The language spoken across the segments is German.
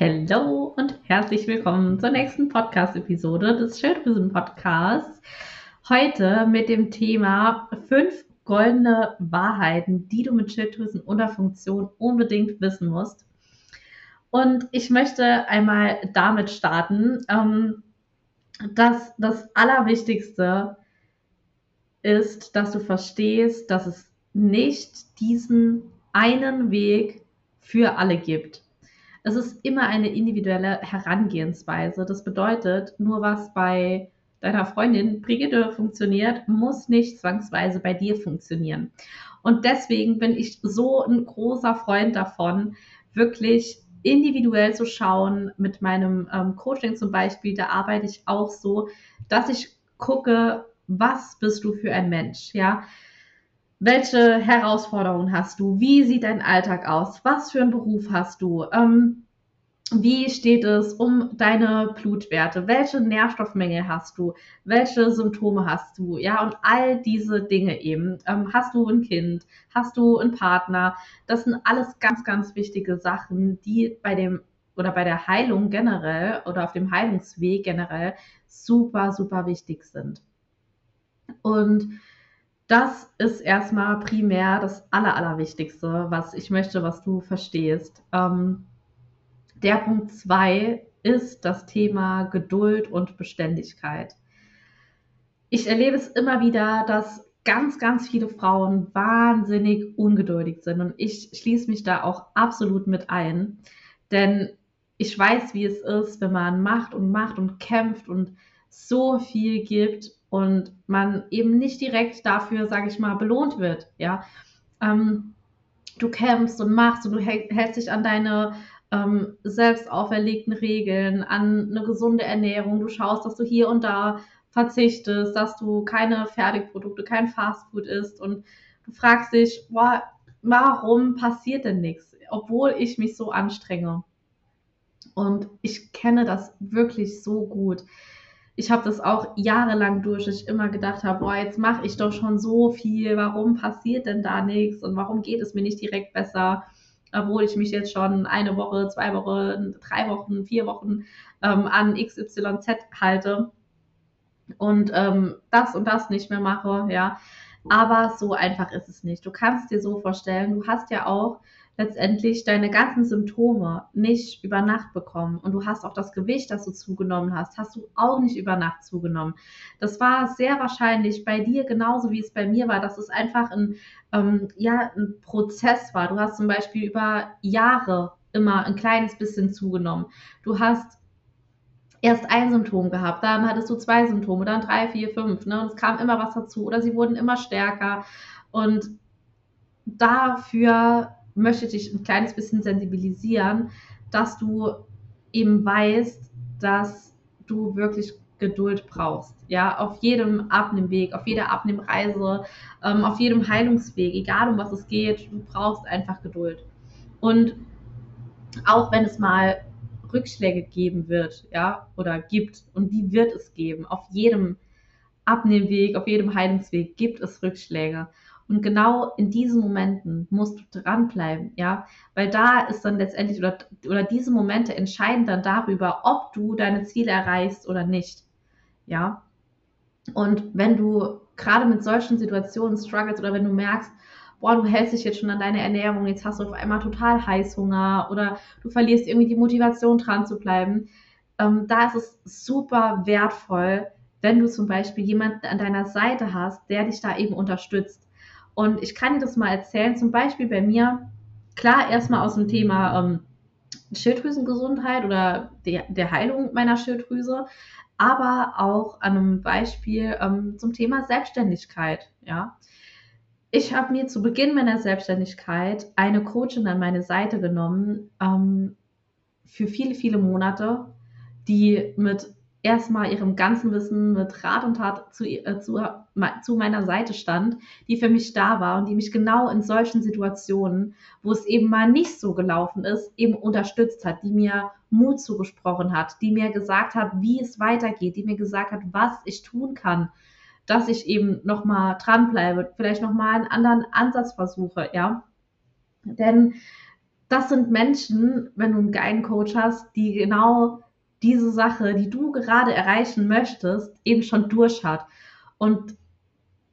Hallo und herzlich willkommen zur nächsten Podcast-Episode des Schilddrüsen-Podcasts. Heute mit dem Thema fünf goldene Wahrheiten, die du mit Schilddrüsenunterfunktion unbedingt wissen musst. Und ich möchte einmal damit starten, ähm, dass das Allerwichtigste ist, dass du verstehst, dass es nicht diesen einen Weg für alle gibt. Es ist immer eine individuelle Herangehensweise. Das bedeutet, nur was bei deiner Freundin Brigitte funktioniert, muss nicht zwangsweise bei dir funktionieren. Und deswegen bin ich so ein großer Freund davon, wirklich individuell zu schauen. Mit meinem ähm, Coaching zum Beispiel, da arbeite ich auch so, dass ich gucke, was bist du für ein Mensch, ja? Welche Herausforderungen hast du? Wie sieht dein Alltag aus? Was für einen Beruf hast du? Ähm, wie steht es um deine Blutwerte? Welche Nährstoffmenge hast du? Welche Symptome hast du? Ja, und all diese Dinge eben. Ähm, hast du ein Kind? Hast du einen Partner? Das sind alles ganz, ganz wichtige Sachen, die bei dem oder bei der Heilung generell oder auf dem Heilungsweg generell super, super wichtig sind. Und das ist erstmal primär das Aller, Allerwichtigste, was ich möchte, was du verstehst. Ähm, der Punkt zwei ist das Thema Geduld und Beständigkeit. Ich erlebe es immer wieder, dass ganz, ganz viele Frauen wahnsinnig ungeduldig sind und ich schließe mich da auch absolut mit ein, denn ich weiß, wie es ist, wenn man macht und macht und kämpft und so viel gibt und man eben nicht direkt dafür, sage ich mal, belohnt wird. Ja, ähm, du kämpfst und machst und du hältst dich an deine ähm, selbst auferlegten Regeln, an eine gesunde Ernährung. Du schaust, dass du hier und da verzichtest, dass du keine Fertigprodukte, kein Fastfood isst und du fragst dich, boah, warum passiert denn nichts, obwohl ich mich so anstrenge. Und ich kenne das wirklich so gut ich habe das auch jahrelang durch, dass ich immer gedacht habe, boah, jetzt mache ich doch schon so viel, warum passiert denn da nichts und warum geht es mir nicht direkt besser, obwohl ich mich jetzt schon eine Woche, zwei Wochen, drei Wochen, vier Wochen ähm, an XYZ halte und ähm, das und das nicht mehr mache, ja. Aber so einfach ist es nicht. Du kannst dir so vorstellen, du hast ja auch letztendlich deine ganzen Symptome nicht über Nacht bekommen und du hast auch das Gewicht, das du zugenommen hast, hast du auch nicht über Nacht zugenommen. Das war sehr wahrscheinlich bei dir genauso wie es bei mir war, dass es einfach ein, ähm, ja, ein Prozess war. Du hast zum Beispiel über Jahre immer ein kleines bisschen zugenommen. Du hast erst ein Symptom gehabt, dann hattest du zwei Symptome, dann drei, vier, fünf, ne? Und es kam immer was dazu oder sie wurden immer stärker. Und dafür möchte dich ein kleines bisschen sensibilisieren, dass du eben weißt, dass du wirklich Geduld brauchst. Ja, auf jedem Abnehmweg, auf jeder Abnehmreise, ähm, auf jedem Heilungsweg, egal um was es geht, du brauchst einfach Geduld. Und auch wenn es mal Rückschläge geben wird, ja, oder gibt, und die wird es geben, auf jedem Abnehmweg, auf jedem Heilungsweg gibt es Rückschläge. Und genau in diesen Momenten musst du dranbleiben, ja, weil da ist dann letztendlich oder, oder diese Momente entscheiden dann darüber, ob du deine Ziele erreichst oder nicht, ja. Und wenn du gerade mit solchen Situationen struggles oder wenn du merkst, boah, du hältst dich jetzt schon an deine Ernährung, jetzt hast du auf einmal total Heißhunger oder du verlierst irgendwie die Motivation dran zu bleiben, ähm, da ist es super wertvoll, wenn du zum Beispiel jemanden an deiner Seite hast, der dich da eben unterstützt. Und ich kann dir das mal erzählen, zum Beispiel bei mir, klar, erstmal aus dem Thema ähm, Schilddrüsengesundheit oder der, der Heilung meiner Schilddrüse, aber auch an einem Beispiel ähm, zum Thema Selbstständigkeit. Ja. Ich habe mir zu Beginn meiner Selbstständigkeit eine Coachin an meine Seite genommen ähm, für viele, viele Monate, die mit erstmal ihrem ganzen Wissen mit Rat und Tat zu, äh, zu, zu meiner Seite stand, die für mich da war und die mich genau in solchen Situationen, wo es eben mal nicht so gelaufen ist, eben unterstützt hat, die mir Mut zugesprochen hat, die mir gesagt hat, wie es weitergeht, die mir gesagt hat, was ich tun kann, dass ich eben nochmal dranbleibe, vielleicht nochmal einen anderen Ansatz versuche, ja. Denn das sind Menschen, wenn du einen geilen Coach hast, die genau diese Sache, die du gerade erreichen möchtest, eben schon durch hat. Und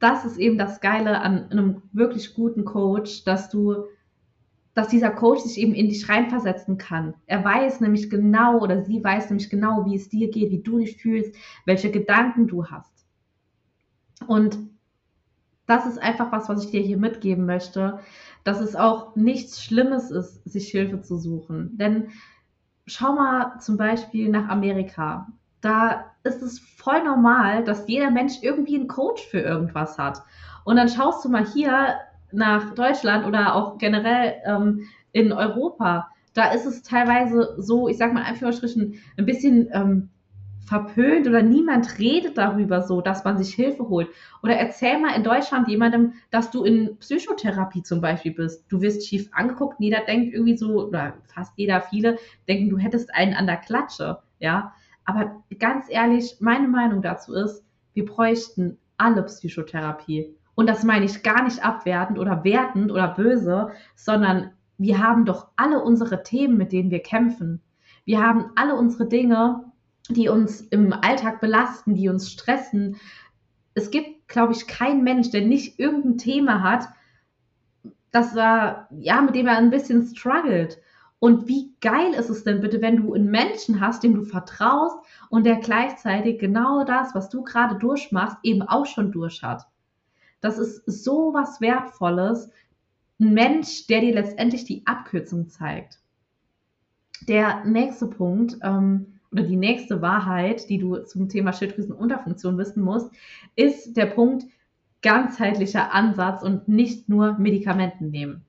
das ist eben das Geile an einem wirklich guten Coach, dass du, dass dieser Coach sich eben in dich reinversetzen kann. Er weiß nämlich genau oder sie weiß nämlich genau, wie es dir geht, wie du dich fühlst, welche Gedanken du hast. Und das ist einfach was, was ich dir hier mitgeben möchte, dass es auch nichts Schlimmes ist, sich Hilfe zu suchen. Denn schau mal zum Beispiel nach Amerika. Da ist es voll normal, dass jeder Mensch irgendwie einen Coach für irgendwas hat. Und dann schaust du mal hier nach Deutschland oder auch generell ähm, in Europa. Da ist es teilweise so, ich sag mal einfach ein bisschen ähm, verpönt oder niemand redet darüber so, dass man sich Hilfe holt. Oder erzähl mal in Deutschland jemandem, dass du in Psychotherapie zum Beispiel bist. Du wirst schief angeguckt, jeder denkt irgendwie so, oder fast jeder, viele denken, du hättest einen an der Klatsche, ja. Aber ganz ehrlich, meine Meinung dazu ist, wir bräuchten alle Psychotherapie. Und das meine ich gar nicht abwertend oder wertend oder böse, sondern wir haben doch alle unsere Themen, mit denen wir kämpfen. Wir haben alle unsere Dinge, die uns im Alltag belasten, die uns stressen. Es gibt, glaube ich, keinen Mensch, der nicht irgendein Thema hat, das er, ja, mit dem er ein bisschen struggelt. Und wie geil ist es denn bitte, wenn du einen Menschen hast, dem du vertraust und der gleichzeitig genau das, was du gerade durchmachst, eben auch schon durch hat. Das ist so was Wertvolles. Ein Mensch, der dir letztendlich die Abkürzung zeigt. Der nächste Punkt, ähm, oder die nächste Wahrheit, die du zum Thema Schilddrüsenunterfunktion wissen musst, ist der Punkt ganzheitlicher Ansatz und nicht nur Medikamenten nehmen.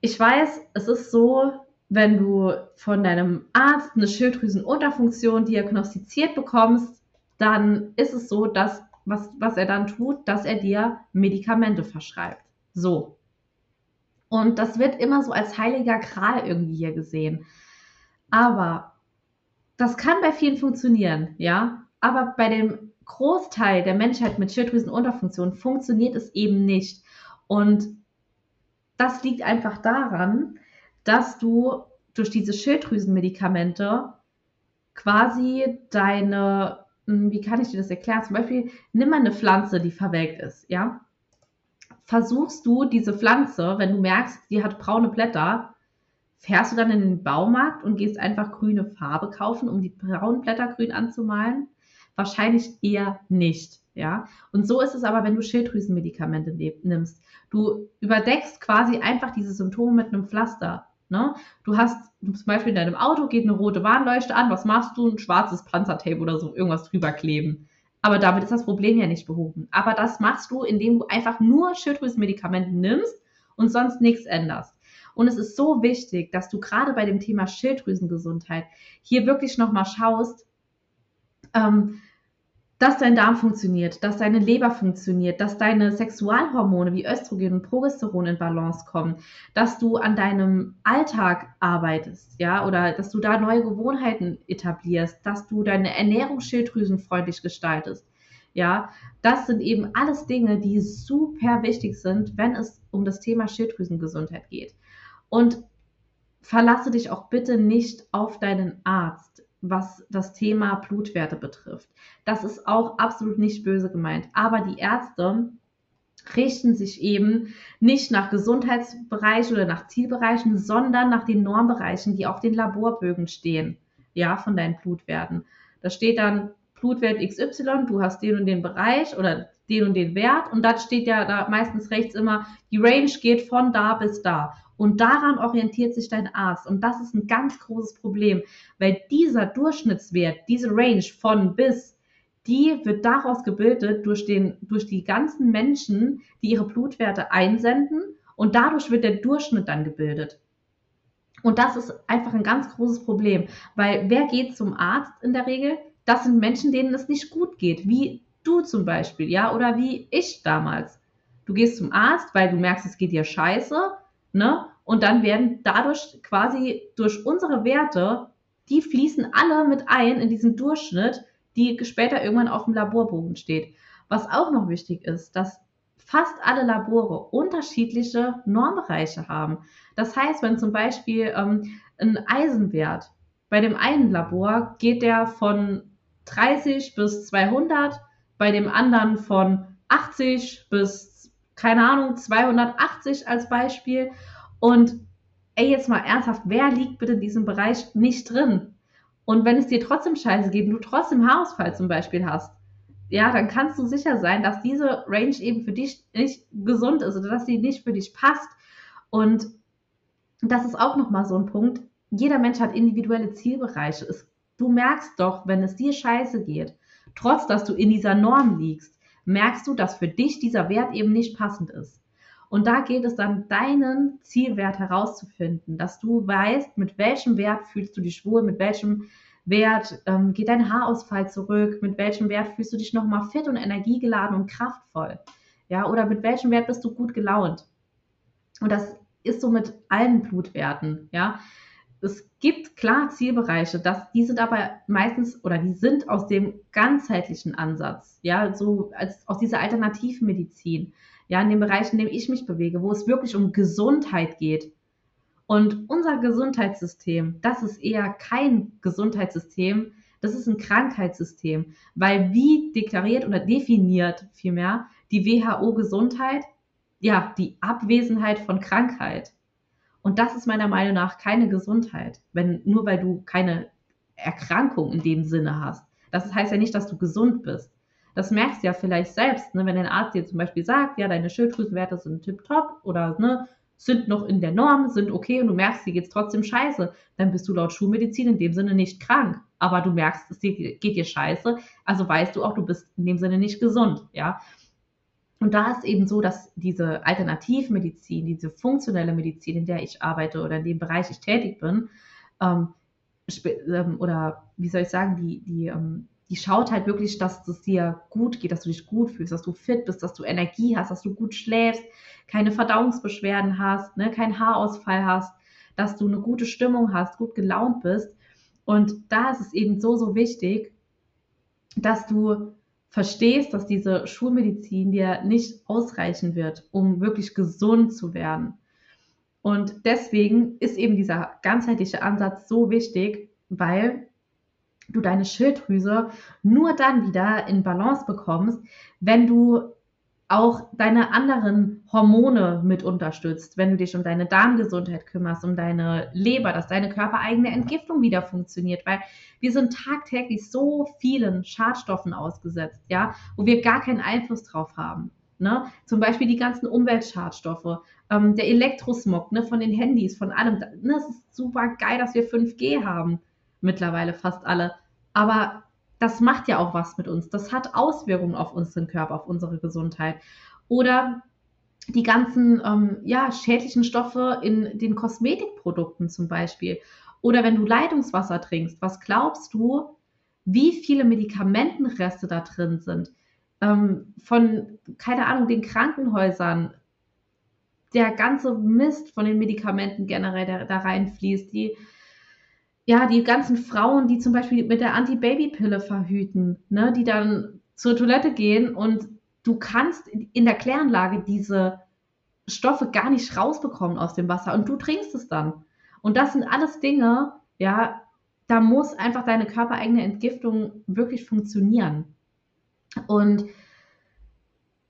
Ich weiß, es ist so, wenn du von deinem Arzt eine Schilddrüsenunterfunktion diagnostiziert bekommst, dann ist es so, dass was, was er dann tut, dass er dir Medikamente verschreibt. So. Und das wird immer so als heiliger Kral irgendwie hier gesehen. Aber das kann bei vielen funktionieren, ja, aber bei dem Großteil der Menschheit mit Schilddrüsenunterfunktion funktioniert es eben nicht. Und das liegt einfach daran, dass du durch diese Schilddrüsenmedikamente quasi deine, hm, wie kann ich dir das erklären? Zum Beispiel, nimm mal eine Pflanze, die verwelkt ist, ja. Versuchst du diese Pflanze, wenn du merkst, die hat braune Blätter, Fährst du dann in den Baumarkt und gehst einfach grüne Farbe kaufen, um die braunen Blätter grün anzumalen? Wahrscheinlich eher nicht. Ja, und so ist es aber, wenn du Schilddrüsenmedikamente nimmst. Du überdeckst quasi einfach diese Symptome mit einem Pflaster. Ne? Du hast zum Beispiel in deinem Auto geht eine rote Warnleuchte an. Was machst du? Ein schwarzes Panzertape oder so, irgendwas drüber kleben. Aber damit ist das Problem ja nicht behoben. Aber das machst du, indem du einfach nur Schilddrüsenmedikamente nimmst und sonst nichts änderst. Und es ist so wichtig, dass du gerade bei dem Thema Schilddrüsengesundheit hier wirklich nochmal schaust, ähm, dass dein Darm funktioniert, dass deine Leber funktioniert, dass deine Sexualhormone wie Östrogen und Progesteron in Balance kommen, dass du an deinem Alltag arbeitest, ja, oder dass du da neue Gewohnheiten etablierst, dass du deine Ernährung schilddrüsenfreundlich gestaltest. Ja, das sind eben alles Dinge, die super wichtig sind, wenn es um das Thema Schilddrüsengesundheit geht. Und verlasse dich auch bitte nicht auf deinen Arzt, was das Thema Blutwerte betrifft. Das ist auch absolut nicht böse gemeint. Aber die Ärzte richten sich eben nicht nach Gesundheitsbereichen oder nach Zielbereichen, sondern nach den Normbereichen, die auf den Laborbögen stehen, ja, von deinen Blutwerten. Da steht dann Blutwert XY, du hast den und den Bereich oder den und den Wert und dann steht ja da meistens rechts immer, die Range geht von da bis da. Und daran orientiert sich dein Arzt. Und das ist ein ganz großes Problem, weil dieser Durchschnittswert, diese Range von bis, die wird daraus gebildet durch, den, durch die ganzen Menschen, die ihre Blutwerte einsenden. Und dadurch wird der Durchschnitt dann gebildet. Und das ist einfach ein ganz großes Problem, weil wer geht zum Arzt in der Regel? Das sind Menschen, denen es nicht gut geht, wie du zum Beispiel, ja, oder wie ich damals. Du gehst zum Arzt, weil du merkst, es geht dir scheiße Ne? Und dann werden dadurch quasi durch unsere Werte, die fließen alle mit ein in diesen Durchschnitt, die später irgendwann auf dem Laborbogen steht. Was auch noch wichtig ist, dass fast alle Labore unterschiedliche Normbereiche haben. Das heißt, wenn zum Beispiel ähm, ein Eisenwert bei dem einen Labor geht der von 30 bis 200, bei dem anderen von 80 bis, keine Ahnung, 280 als Beispiel. Und ey, jetzt mal ernsthaft, wer liegt bitte in diesem Bereich nicht drin? Und wenn es dir trotzdem scheiße geht und du trotzdem Haarausfall zum Beispiel hast, ja, dann kannst du sicher sein, dass diese Range eben für dich nicht gesund ist oder dass sie nicht für dich passt. Und das ist auch nochmal so ein Punkt. Jeder Mensch hat individuelle Zielbereiche. Du merkst doch, wenn es dir scheiße geht, trotz dass du in dieser Norm liegst, merkst du, dass für dich dieser Wert eben nicht passend ist. Und da geht es dann, deinen Zielwert herauszufinden, dass du weißt, mit welchem Wert fühlst du dich wohl, mit welchem Wert ähm, geht dein Haarausfall zurück, mit welchem Wert fühlst du dich nochmal fit und energiegeladen und kraftvoll. Ja, oder mit welchem Wert bist du gut gelaunt. Und das ist so mit allen Blutwerten, ja. Es gibt klar Zielbereiche, dass die sind aber meistens oder die sind aus dem ganzheitlichen Ansatz, ja, so als aus dieser Alternativmedizin ja, in dem Bereich, in dem ich mich bewege, wo es wirklich um Gesundheit geht. Und unser Gesundheitssystem, das ist eher kein Gesundheitssystem, das ist ein Krankheitssystem, weil wie deklariert oder definiert vielmehr die WHO Gesundheit? Ja, die Abwesenheit von Krankheit. Und das ist meiner Meinung nach keine Gesundheit, wenn nur weil du keine Erkrankung in dem Sinne hast. Das heißt ja nicht, dass du gesund bist. Das merkst du ja vielleicht selbst, ne? wenn dein Arzt dir zum Beispiel sagt, ja, deine Schilddrüsenwerte sind tipptopp oder ne, sind noch in der Norm, sind okay und du merkst, dir geht's trotzdem scheiße, dann bist du laut Schulmedizin in dem Sinne nicht krank. Aber du merkst, es geht dir scheiße, also weißt du auch, du bist in dem Sinne nicht gesund, ja. Und da ist eben so, dass diese Alternativmedizin, diese funktionelle Medizin, in der ich arbeite oder in dem Bereich ich tätig bin, ähm, ähm oder wie soll ich sagen, die, die ähm, die schaut halt wirklich, dass es dir gut geht, dass du dich gut fühlst, dass du fit bist, dass du Energie hast, dass du gut schläfst, keine Verdauungsbeschwerden hast, ne, keinen Haarausfall hast, dass du eine gute Stimmung hast, gut gelaunt bist. Und da ist es eben so, so wichtig, dass du verstehst, dass diese Schulmedizin dir nicht ausreichen wird, um wirklich gesund zu werden. Und deswegen ist eben dieser ganzheitliche Ansatz so wichtig, weil du deine Schilddrüse nur dann wieder in Balance bekommst, wenn du auch deine anderen Hormone mit unterstützt, wenn du dich um deine Darmgesundheit kümmerst, um deine Leber, dass deine körpereigene Entgiftung wieder funktioniert, weil wir sind tagtäglich so vielen Schadstoffen ausgesetzt, ja, wo wir gar keinen Einfluss drauf haben. Ne? Zum Beispiel die ganzen Umweltschadstoffe, ähm, der Elektrosmog ne, von den Handys, von allem. Ne, es ist super geil, dass wir 5G haben mittlerweile fast alle. Aber das macht ja auch was mit uns. Das hat Auswirkungen auf unseren Körper, auf unsere Gesundheit. Oder die ganzen ähm, ja, schädlichen Stoffe in den Kosmetikprodukten zum Beispiel. Oder wenn du Leitungswasser trinkst, was glaubst du, wie viele Medikamentenreste da drin sind? Ähm, von, keine Ahnung, den Krankenhäusern, der ganze Mist von den Medikamenten generell, der da reinfließt, die ja, die ganzen Frauen, die zum Beispiel mit der Anti-Baby-Pille verhüten, ne, die dann zur Toilette gehen und du kannst in der Kläranlage diese Stoffe gar nicht rausbekommen aus dem Wasser und du trinkst es dann. Und das sind alles Dinge, ja, da muss einfach deine körpereigene Entgiftung wirklich funktionieren. Und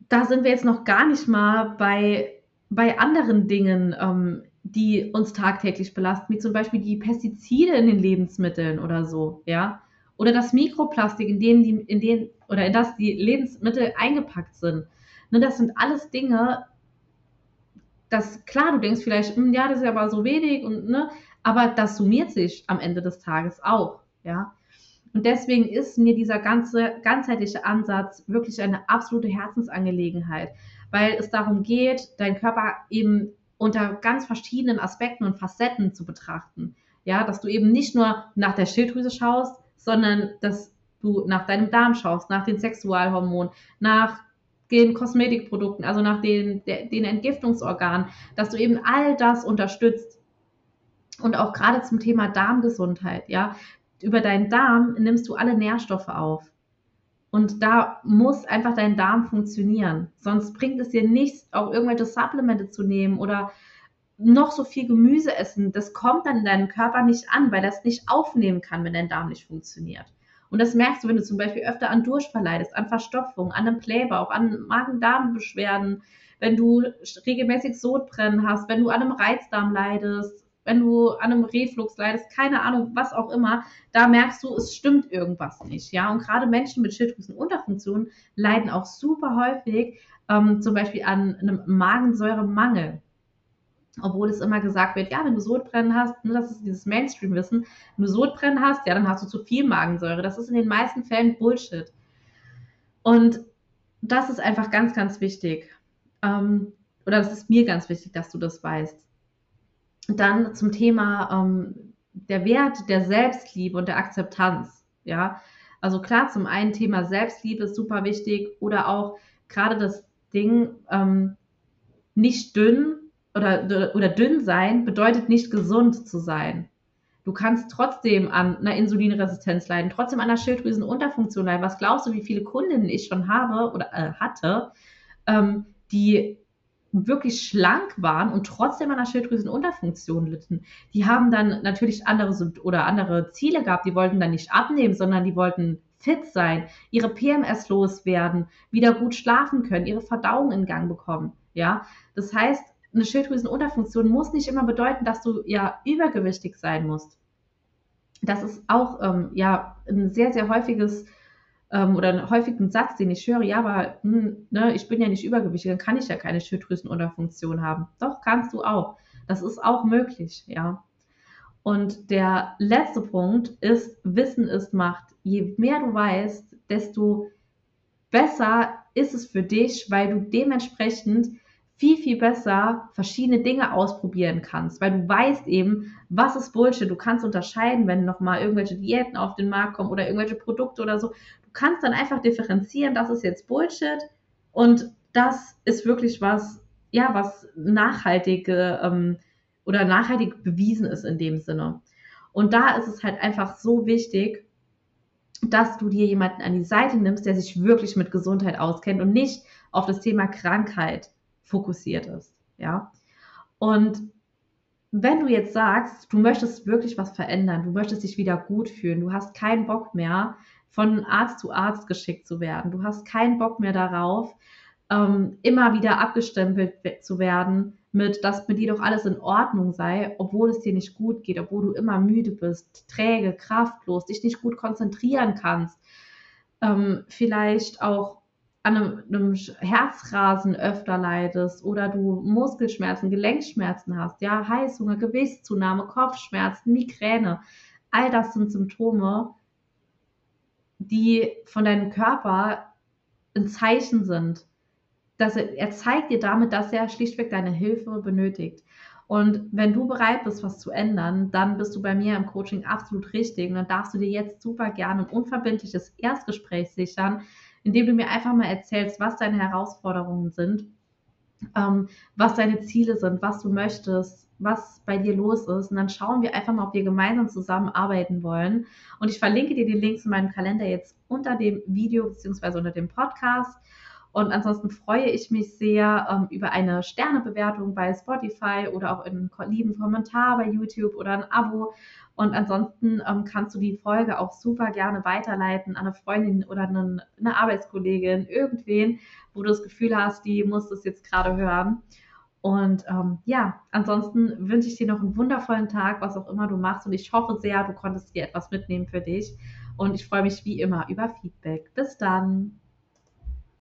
da sind wir jetzt noch gar nicht mal bei, bei anderen Dingen ähm, die uns tagtäglich belasten, wie zum Beispiel die Pestizide in den Lebensmitteln oder so, ja. Oder das Mikroplastik, in denen die, in denen, oder in das die Lebensmittel eingepackt sind. Ne, das sind alles Dinge, das, klar, du denkst vielleicht, hm, ja, das ist ja aber so wenig und, ne, aber das summiert sich am Ende des Tages auch, ja. Und deswegen ist mir dieser ganze ganzheitliche Ansatz wirklich eine absolute Herzensangelegenheit, weil es darum geht, deinen Körper eben unter ganz verschiedenen Aspekten und Facetten zu betrachten. Ja, dass du eben nicht nur nach der Schilddrüse schaust, sondern dass du nach deinem Darm schaust, nach den Sexualhormonen, nach den Kosmetikprodukten, also nach den, den Entgiftungsorganen, dass du eben all das unterstützt. Und auch gerade zum Thema Darmgesundheit, ja, über deinen Darm nimmst du alle Nährstoffe auf. Und da muss einfach dein Darm funktionieren. Sonst bringt es dir nichts, auch irgendwelche Supplemente zu nehmen oder noch so viel Gemüse essen. Das kommt dann in deinem Körper nicht an, weil das nicht aufnehmen kann, wenn dein Darm nicht funktioniert. Und das merkst du, wenn du zum Beispiel öfter an Durchfall leidest, an Verstopfung, an einem Playbauch, an Magen-Darm-Beschwerden, wenn du regelmäßig Sodbrennen hast, wenn du an einem Reizdarm leidest, wenn du an einem Reflux leidest, keine Ahnung, was auch immer, da merkst du, es stimmt irgendwas nicht, ja. Und gerade Menschen mit Schilddrüsenunterfunktion leiden auch super häufig ähm, zum Beispiel an einem Magensäuremangel. Obwohl es immer gesagt wird, ja, wenn du Sodbrennen hast, ne, das ist dieses Mainstream-Wissen, wenn du Sodbrennen hast, ja, dann hast du zu viel Magensäure. Das ist in den meisten Fällen Bullshit. Und das ist einfach ganz, ganz wichtig. Ähm, oder das ist mir ganz wichtig, dass du das weißt. Dann zum Thema ähm, der Wert der Selbstliebe und der Akzeptanz. Ja, also klar, zum einen Thema Selbstliebe ist super wichtig oder auch gerade das Ding, ähm, nicht dünn oder, oder dünn sein bedeutet nicht gesund zu sein. Du kannst trotzdem an einer Insulinresistenz leiden, trotzdem an einer Schilddrüsenunterfunktion leiden. Was glaubst du, wie viele Kundinnen ich schon habe oder äh, hatte, ähm, die wirklich schlank waren und trotzdem an einer Schilddrüsenunterfunktion litten. Die haben dann natürlich andere oder andere Ziele gehabt. Die wollten dann nicht abnehmen, sondern die wollten fit sein, ihre PMS loswerden, wieder gut schlafen können, ihre Verdauung in Gang bekommen. Ja, das heißt, eine Schilddrüsenunterfunktion muss nicht immer bedeuten, dass du ja übergewichtig sein musst. Das ist auch ähm, ja ein sehr, sehr häufiges ähm, oder einen häufigen Satz, den ich höre, ja, aber hm, ne, ich bin ja nicht übergewichtig, dann kann ich ja keine Schilddrüsenunterfunktion haben. Doch, kannst du auch. Das ist auch möglich, ja. Und der letzte Punkt ist, Wissen ist Macht. Je mehr du weißt, desto besser ist es für dich, weil du dementsprechend viel, viel besser verschiedene Dinge ausprobieren kannst, weil du weißt eben, was ist Bullshit. Du kannst unterscheiden, wenn nochmal irgendwelche Diäten auf den Markt kommen oder irgendwelche Produkte oder so. Du kannst dann einfach differenzieren, das ist jetzt Bullshit und das ist wirklich was, ja, was nachhaltige ähm, oder nachhaltig bewiesen ist in dem Sinne. Und da ist es halt einfach so wichtig, dass du dir jemanden an die Seite nimmst, der sich wirklich mit Gesundheit auskennt und nicht auf das Thema Krankheit fokussiert ist. Ja. Und wenn du jetzt sagst, du möchtest wirklich was verändern, du möchtest dich wieder gut fühlen, du hast keinen Bock mehr, von Arzt zu Arzt geschickt zu werden, du hast keinen Bock mehr darauf, ähm, immer wieder abgestempelt zu werden mit, dass mit dir doch alles in Ordnung sei, obwohl es dir nicht gut geht, obwohl du immer müde bist, träge, kraftlos, dich nicht gut konzentrieren kannst, ähm, vielleicht auch an einem, einem Herzrasen öfter leidest oder du Muskelschmerzen, Gelenkschmerzen hast, ja, Heißhunger, Gewichtszunahme, Kopfschmerzen, Migräne, all das sind Symptome, die von deinem Körper ein Zeichen sind. Dass er, er zeigt dir damit, dass er schlichtweg deine Hilfe benötigt. Und wenn du bereit bist, was zu ändern, dann bist du bei mir im Coaching absolut richtig. Und dann darfst du dir jetzt super gerne ein unverbindliches Erstgespräch sichern, indem du mir einfach mal erzählst, was deine Herausforderungen sind, ähm, was deine Ziele sind, was du möchtest, was bei dir los ist. Und dann schauen wir einfach mal, ob wir gemeinsam zusammenarbeiten wollen. Und ich verlinke dir die Links in meinem Kalender jetzt unter dem Video bzw. unter dem Podcast. Und ansonsten freue ich mich sehr ähm, über eine Sternebewertung bei Spotify oder auch einen lieben Kommentar bei YouTube oder ein Abo. Und ansonsten ähm, kannst du die Folge auch super gerne weiterleiten an eine Freundin oder eine, eine Arbeitskollegin, irgendwen, wo du das Gefühl hast, die muss das jetzt gerade hören. Und ähm, ja, ansonsten wünsche ich dir noch einen wundervollen Tag, was auch immer du machst. Und ich hoffe sehr, du konntest dir etwas mitnehmen für dich. Und ich freue mich wie immer über Feedback. Bis dann.